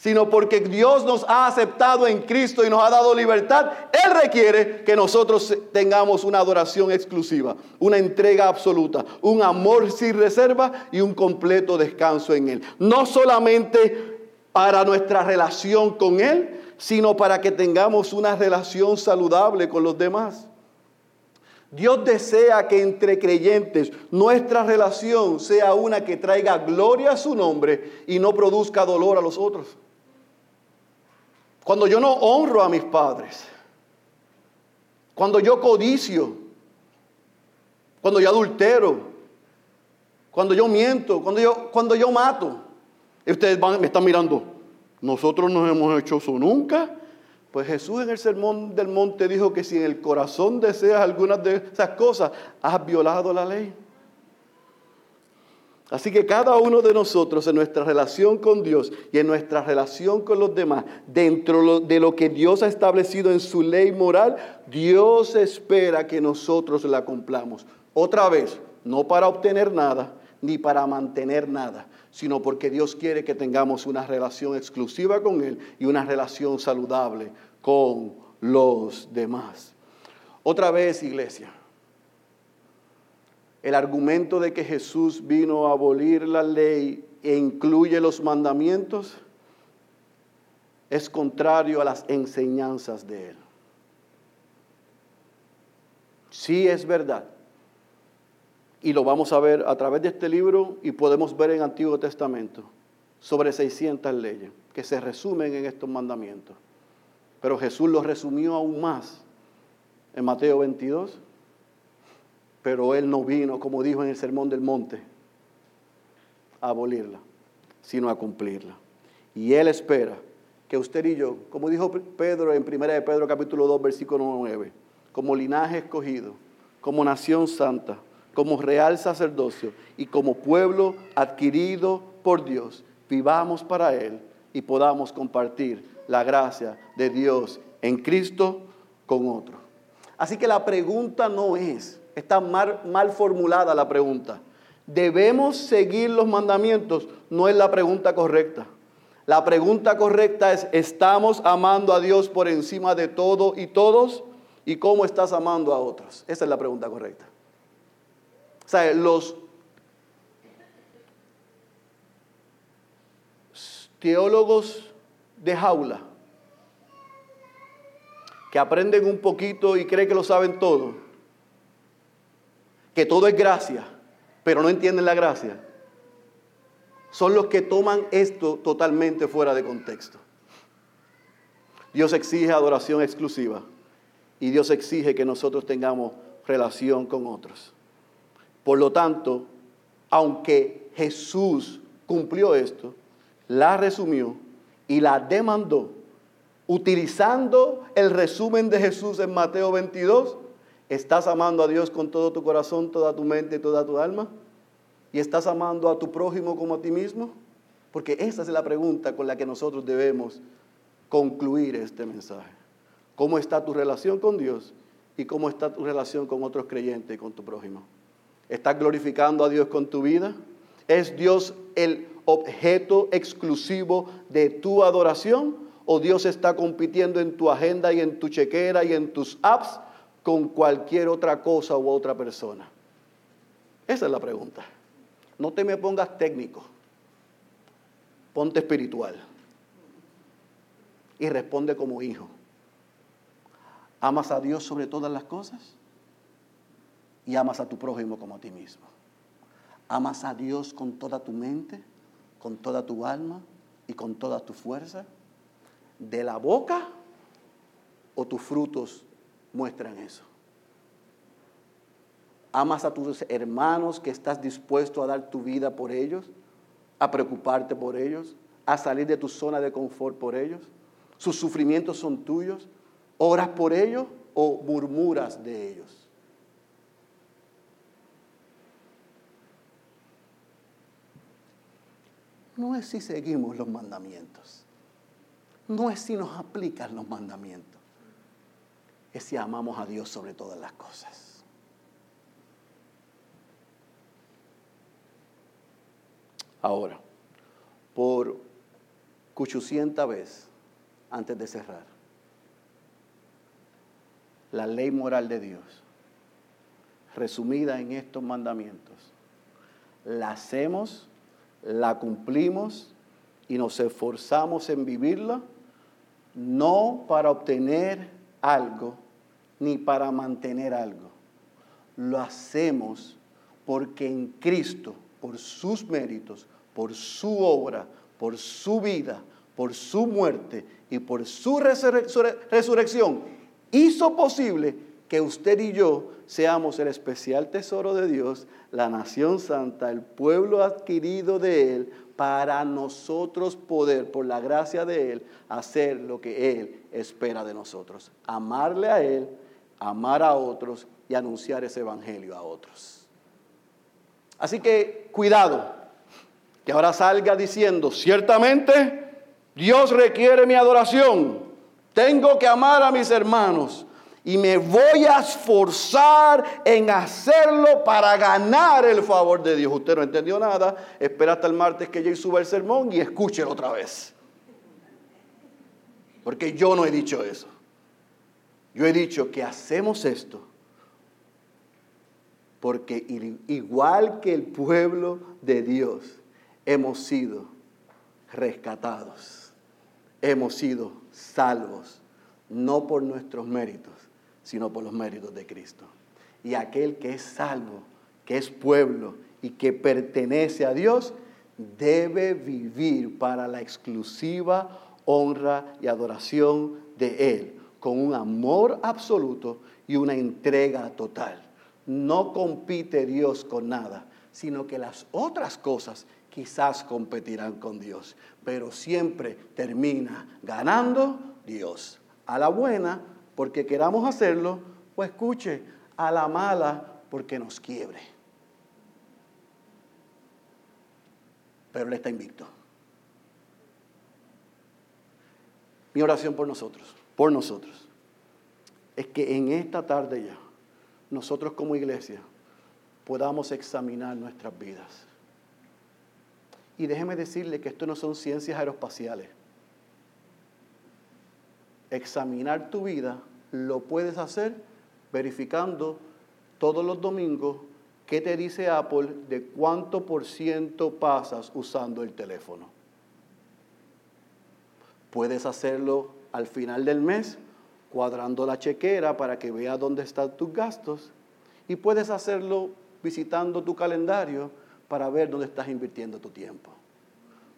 sino porque Dios nos ha aceptado en Cristo y nos ha dado libertad, Él requiere que nosotros tengamos una adoración exclusiva, una entrega absoluta, un amor sin reserva y un completo descanso en Él. No solamente para nuestra relación con Él, sino para que tengamos una relación saludable con los demás. Dios desea que entre creyentes nuestra relación sea una que traiga gloria a su nombre y no produzca dolor a los otros. Cuando yo no honro a mis padres, cuando yo codicio, cuando yo adultero, cuando yo miento, cuando yo, cuando yo mato. Y ustedes me están mirando, nosotros no hemos hecho eso nunca. Pues Jesús en el sermón del monte dijo que si en el corazón deseas algunas de esas cosas, has violado la ley. Así que cada uno de nosotros en nuestra relación con Dios y en nuestra relación con los demás, dentro de lo que Dios ha establecido en su ley moral, Dios espera que nosotros la cumplamos. Otra vez, no para obtener nada ni para mantener nada, sino porque Dios quiere que tengamos una relación exclusiva con Él y una relación saludable con los demás. Otra vez, iglesia, el argumento de que Jesús vino a abolir la ley e incluye los mandamientos es contrario a las enseñanzas de Él. Sí es verdad. Y lo vamos a ver a través de este libro y podemos ver en Antiguo Testamento sobre 600 leyes que se resumen en estos mandamientos. Pero Jesús los resumió aún más en Mateo 22 pero Él no vino, como dijo en el Sermón del Monte, a abolirla, sino a cumplirla. Y Él espera que usted y yo, como dijo Pedro en 1 de Pedro capítulo 2, versículo 9, como linaje escogido, como nación santa, como real sacerdocio y como pueblo adquirido por Dios, vivamos para Él y podamos compartir la gracia de Dios en Cristo con otros. Así que la pregunta no es, Está mal, formulada la pregunta. ¿Debemos seguir los mandamientos? No es la pregunta correcta. La pregunta correcta es, ¿estamos amando a Dios por encima de todo y todos? ¿Y cómo estás amando a otros? Esa es la pregunta correcta. O sea, los teólogos de jaula que aprenden un poquito y creen que lo saben todo, que todo es gracia, pero no entienden la gracia, son los que toman esto totalmente fuera de contexto. Dios exige adoración exclusiva y Dios exige que nosotros tengamos relación con otros. Por lo tanto, aunque Jesús cumplió esto, la resumió y la demandó, utilizando el resumen de Jesús en Mateo 22, ¿estás amando a Dios con todo tu corazón, toda tu mente toda tu alma? ¿Y estás amando a tu prójimo como a ti mismo? Porque esa es la pregunta con la que nosotros debemos concluir este mensaje. ¿Cómo está tu relación con Dios y cómo está tu relación con otros creyentes y con tu prójimo? ¿Estás glorificando a Dios con tu vida? ¿Es Dios el objeto exclusivo de tu adoración? ¿O Dios está compitiendo en tu agenda y en tu chequera y en tus apps con cualquier otra cosa u otra persona? Esa es la pregunta. No te me pongas técnico, ponte espiritual y responde como hijo. ¿Amas a Dios sobre todas las cosas? Y amas a tu prójimo como a ti mismo. ¿Amas a Dios con toda tu mente, con toda tu alma y con toda tu fuerza? ¿De la boca o tus frutos muestran eso? amas a tus hermanos, que estás dispuesto a dar tu vida por ellos, a preocuparte por ellos, a salir de tu zona de confort por ellos. Sus sufrimientos son tuyos. ¿Oras por ellos o murmuras de ellos? No es si seguimos los mandamientos. No es si nos aplican los mandamientos. Es si amamos a Dios sobre todas las cosas. Ahora, por cuchucienta vez, antes de cerrar, la ley moral de Dios, resumida en estos mandamientos, la hacemos, la cumplimos y nos esforzamos en vivirla, no para obtener algo ni para mantener algo. Lo hacemos porque en Cristo por sus méritos, por su obra, por su vida, por su muerte y por su resurrección, hizo posible que usted y yo seamos el especial tesoro de Dios, la nación santa, el pueblo adquirido de Él, para nosotros poder, por la gracia de Él, hacer lo que Él espera de nosotros. Amarle a Él, amar a otros y anunciar ese evangelio a otros. Así que cuidado, que ahora salga diciendo, ciertamente Dios requiere mi adoración, tengo que amar a mis hermanos y me voy a esforzar en hacerlo para ganar el favor de Dios. Usted no entendió nada, espera hasta el martes que yo suba el sermón y escúchelo otra vez. Porque yo no he dicho eso. Yo he dicho que hacemos esto porque igual que el pueblo de Dios, hemos sido rescatados, hemos sido salvos, no por nuestros méritos, sino por los méritos de Cristo. Y aquel que es salvo, que es pueblo y que pertenece a Dios, debe vivir para la exclusiva honra y adoración de Él, con un amor absoluto y una entrega total no compite Dios con nada, sino que las otras cosas quizás competirán con Dios, pero siempre termina ganando Dios. A la buena, porque queramos hacerlo, o escuche, a la mala, porque nos quiebre. Pero Él está invicto. Mi oración por nosotros, por nosotros, es que en esta tarde ya, nosotros como iglesia podamos examinar nuestras vidas. Y déjeme decirle que esto no son ciencias aeroespaciales. Examinar tu vida lo puedes hacer verificando todos los domingos qué te dice Apple de cuánto por ciento pasas usando el teléfono. Puedes hacerlo al final del mes cuadrando la chequera para que veas dónde están tus gastos y puedes hacerlo visitando tu calendario para ver dónde estás invirtiendo tu tiempo.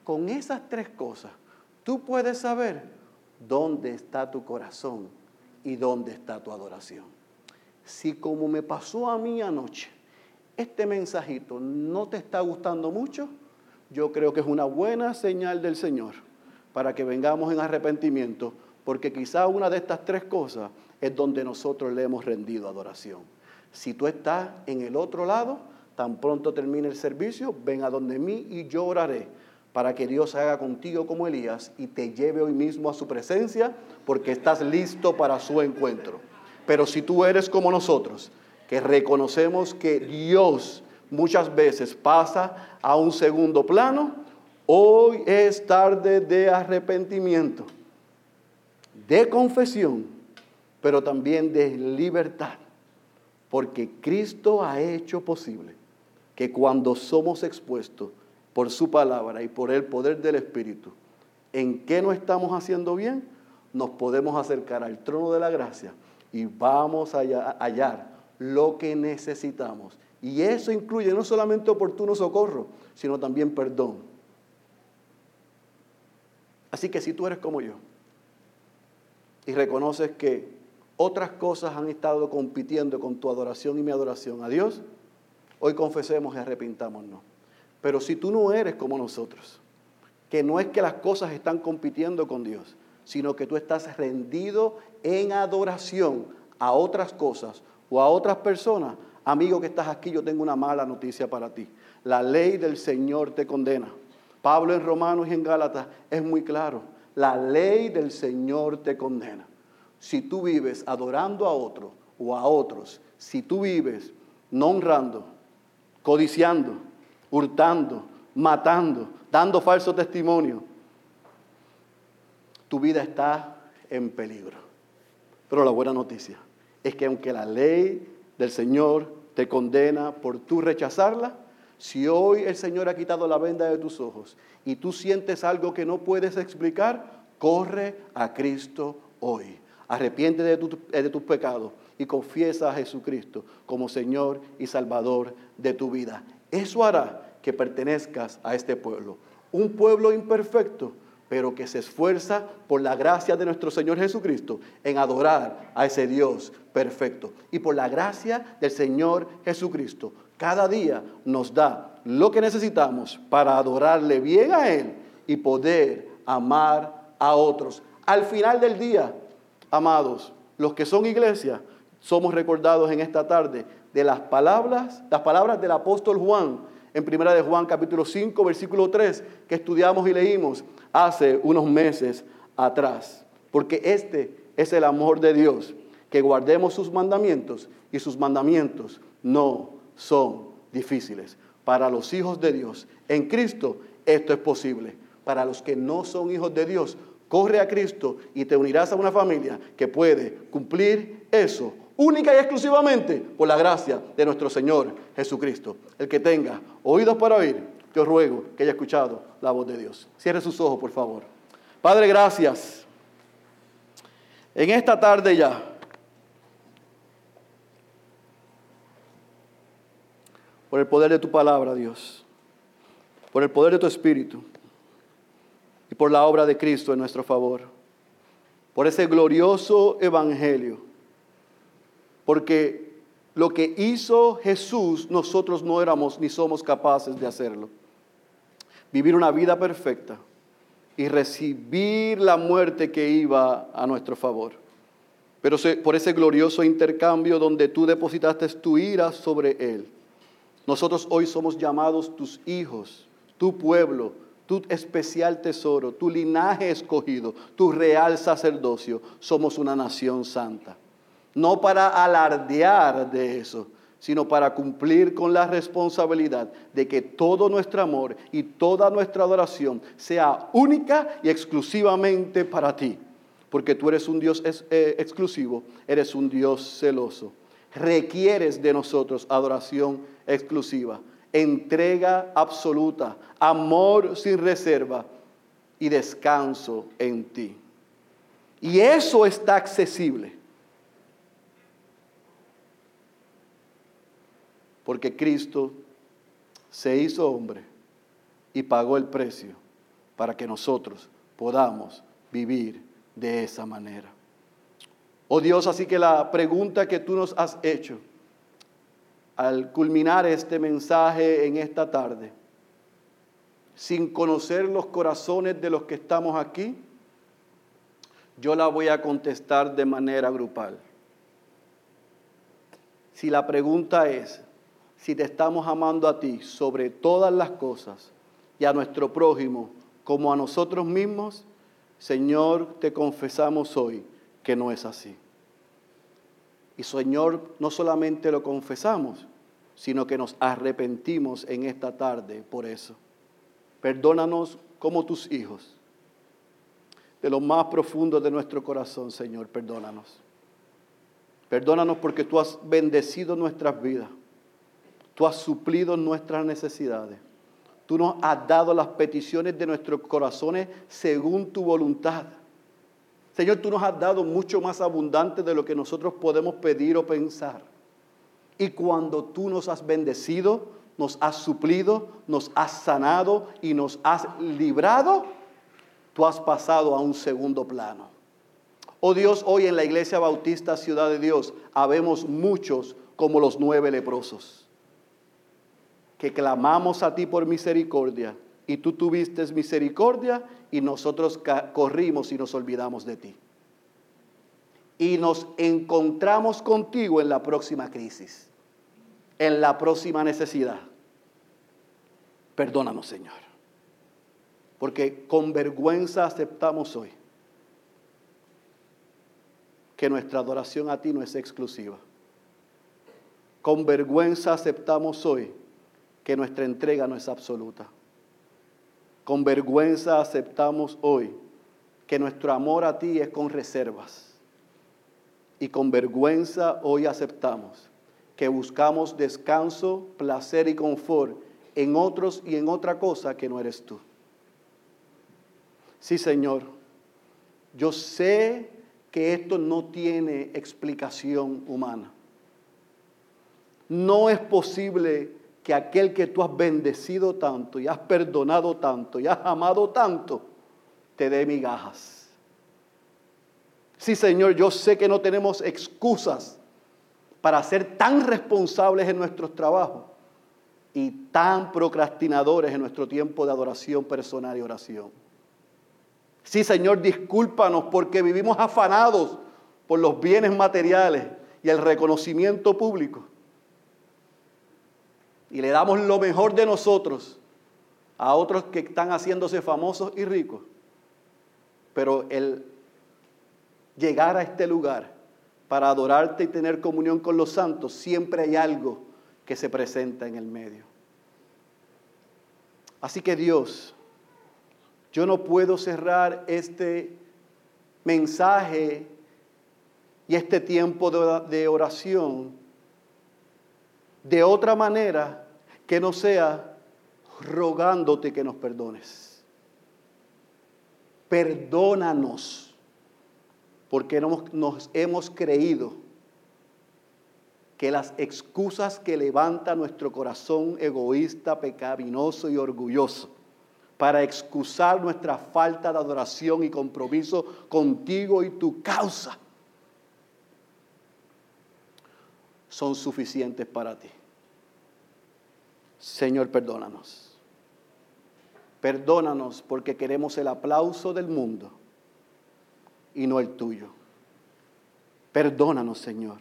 Con esas tres cosas, tú puedes saber dónde está tu corazón y dónde está tu adoración. Si como me pasó a mí anoche, este mensajito no te está gustando mucho, yo creo que es una buena señal del Señor para que vengamos en arrepentimiento, porque quizá una de estas tres cosas es donde nosotros le hemos rendido adoración. Si tú estás en el otro lado, tan pronto termine el servicio, ven a donde mí y yo oraré para que Dios haga contigo como Elías y te lleve hoy mismo a su presencia porque estás listo para su encuentro. Pero si tú eres como nosotros, que reconocemos que Dios muchas veces pasa a un segundo plano, hoy es tarde de arrepentimiento, de confesión, pero también de libertad, porque Cristo ha hecho posible que cuando somos expuestos por su palabra y por el poder del Espíritu, en qué no estamos haciendo bien, nos podemos acercar al trono de la gracia y vamos a hallar lo que necesitamos. Y eso incluye no solamente oportuno socorro, sino también perdón. Así que si tú eres como yo y reconoces que otras cosas han estado compitiendo con tu adoración y mi adoración a Dios, hoy confesemos y arrepintámonos. Pero si tú no eres como nosotros, que no es que las cosas están compitiendo con Dios, sino que tú estás rendido en adoración a otras cosas o a otras personas, amigo que estás aquí, yo tengo una mala noticia para ti. La ley del Señor te condena. Pablo en Romanos y en Gálatas es muy claro. La ley del Señor te condena. Si tú vives adorando a otro o a otros, si tú vives no honrando, codiciando, hurtando, matando, dando falso testimonio, tu vida está en peligro. Pero la buena noticia es que aunque la ley del Señor te condena por tú rechazarla, si hoy el Señor ha quitado la venda de tus ojos y tú sientes algo que no puedes explicar, corre a Cristo hoy. Arrepiente de, de tus pecados y confiesa a Jesucristo como Señor y Salvador de tu vida. Eso hará que pertenezcas a este pueblo. Un pueblo imperfecto, pero que se esfuerza por la gracia de nuestro Señor Jesucristo en adorar a ese Dios perfecto. Y por la gracia del Señor Jesucristo, cada día nos da lo que necesitamos para adorarle bien a Él y poder amar a otros. Al final del día, amados, los que son iglesia, somos recordados en esta tarde de las palabras, las palabras del apóstol Juan en Primera de Juan capítulo 5, versículo 3, que estudiamos y leímos hace unos meses atrás. Porque este es el amor de Dios, que guardemos sus mandamientos y sus mandamientos no son difíciles. Para los hijos de Dios en Cristo esto es posible. Para los que no son hijos de Dios, corre a Cristo y te unirás a una familia que puede cumplir eso única y exclusivamente por la gracia de nuestro Señor Jesucristo. El que tenga oídos para oír, yo ruego que haya escuchado la voz de Dios. Cierre sus ojos, por favor. Padre, gracias. En esta tarde ya, por el poder de tu palabra, Dios, por el poder de tu Espíritu y por la obra de Cristo en nuestro favor, por ese glorioso Evangelio, porque lo que hizo Jesús nosotros no éramos ni somos capaces de hacerlo vivir una vida perfecta y recibir la muerte que iba a nuestro favor. Pero por ese glorioso intercambio donde tú depositaste tu ira sobre Él, nosotros hoy somos llamados tus hijos, tu pueblo, tu especial tesoro, tu linaje escogido, tu real sacerdocio. Somos una nación santa. No para alardear de eso, sino para cumplir con la responsabilidad de que todo nuestro amor y toda nuestra adoración sea única y exclusivamente para ti. Porque tú eres un Dios eh, exclusivo, eres un Dios celoso. Requieres de nosotros adoración exclusiva, entrega absoluta, amor sin reserva y descanso en ti. Y eso está accesible porque Cristo se hizo hombre y pagó el precio para que nosotros podamos vivir de esa manera. Oh Dios, así que la pregunta que tú nos has hecho al culminar este mensaje en esta tarde, sin conocer los corazones de los que estamos aquí, yo la voy a contestar de manera grupal. Si la pregunta es, si te estamos amando a ti sobre todas las cosas y a nuestro prójimo como a nosotros mismos, Señor, te confesamos hoy que no es así. Y Señor, no solamente lo confesamos, sino que nos arrepentimos en esta tarde por eso. Perdónanos como tus hijos. De lo más profundo de nuestro corazón, Señor, perdónanos. Perdónanos porque tú has bendecido nuestras vidas. Tú has suplido nuestras necesidades. Tú nos has dado las peticiones de nuestros corazones según tu voluntad. Señor, tú nos has dado mucho más abundante de lo que nosotros podemos pedir o pensar. Y cuando tú nos has bendecido, nos has suplido, nos has sanado y nos has librado, tú has pasado a un segundo plano. Oh Dios, hoy en la iglesia bautista Ciudad de Dios habemos muchos como los nueve leprosos, que clamamos a ti por misericordia y tú tuviste misericordia y nosotros corrimos y nos olvidamos de ti. Y nos encontramos contigo en la próxima crisis, en la próxima necesidad. Perdónanos, Señor, porque con vergüenza aceptamos hoy que nuestra adoración a ti no es exclusiva. Con vergüenza aceptamos hoy que nuestra entrega no es absoluta. Con vergüenza aceptamos hoy que nuestro amor a ti es con reservas. Y con vergüenza hoy aceptamos que buscamos descanso, placer y confort en otros y en otra cosa que no eres tú. Sí, Señor, yo sé que esto no tiene explicación humana. No es posible que aquel que tú has bendecido tanto y has perdonado tanto y has amado tanto, te dé migajas. Sí, Señor, yo sé que no tenemos excusas para ser tan responsables en nuestros trabajos y tan procrastinadores en nuestro tiempo de adoración personal y oración. Sí, Señor, discúlpanos porque vivimos afanados por los bienes materiales y el reconocimiento público y le damos lo mejor de nosotros a otros que están haciéndose famosos y ricos. Pero el llegar a este lugar para adorarte y tener comunión con los santos, siempre hay algo que se presenta en el medio. Así que Dios, yo no puedo cerrar este mensaje y este tiempo de oración de otra manera que no sea rogándote que nos perdones. Perdónanos, porque nos hemos creído que las excusas que levanta nuestro corazón egoísta, pecaminoso y orgulloso para excusar nuestra falta de adoración y compromiso contigo y tu causa son suficientes para ti. Señor, perdónanos. Perdónanos porque queremos el aplauso del mundo y no el tuyo. Perdónanos, Señor,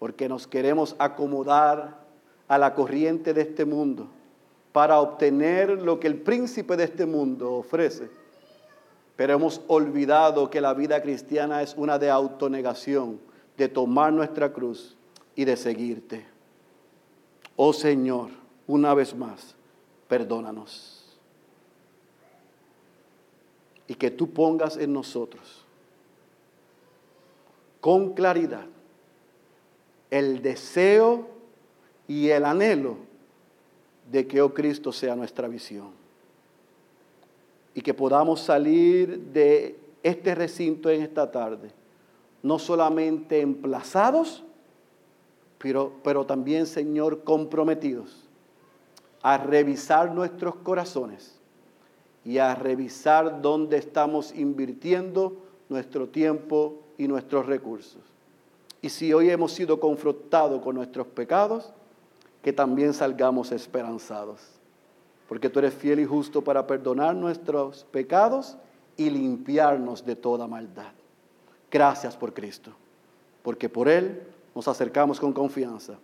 porque nos queremos acomodar a la corriente de este mundo para obtener lo que el príncipe de este mundo ofrece. Pero hemos olvidado que la vida cristiana es una de autonegación, de tomar nuestra cruz y de seguirte. Oh Señor, una vez más, perdónanos. Y que tú pongas en nosotros con claridad el deseo y el anhelo de que, oh Cristo, sea nuestra visión. Y que podamos salir de este recinto en esta tarde, no solamente emplazados, pero, pero también, Señor, comprometidos a revisar nuestros corazones y a revisar dónde estamos invirtiendo nuestro tiempo y nuestros recursos. Y si hoy hemos sido confrontados con nuestros pecados, que también salgamos esperanzados. Porque tú eres fiel y justo para perdonar nuestros pecados y limpiarnos de toda maldad. Gracias por Cristo, porque por Él nos acercamos con confianza,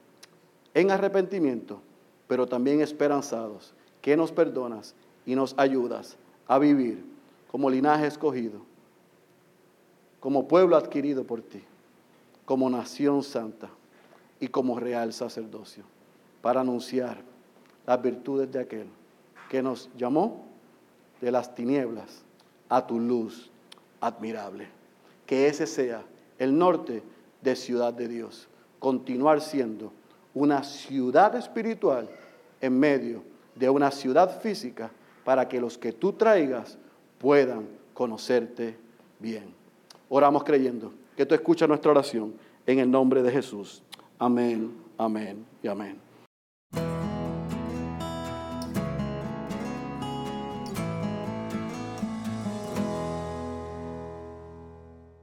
en arrepentimiento, pero también esperanzados, que nos perdonas y nos ayudas a vivir como linaje escogido, como pueblo adquirido por ti, como nación santa y como real sacerdocio, para anunciar las virtudes de aquel que nos llamó de las tinieblas a tu luz admirable. Que ese sea el norte de ciudad de Dios. Continuar siendo una ciudad espiritual en medio de una ciudad física para que los que tú traigas puedan conocerte bien. Oramos creyendo que tú escuchas nuestra oración en el nombre de Jesús. Amén, amén y amén.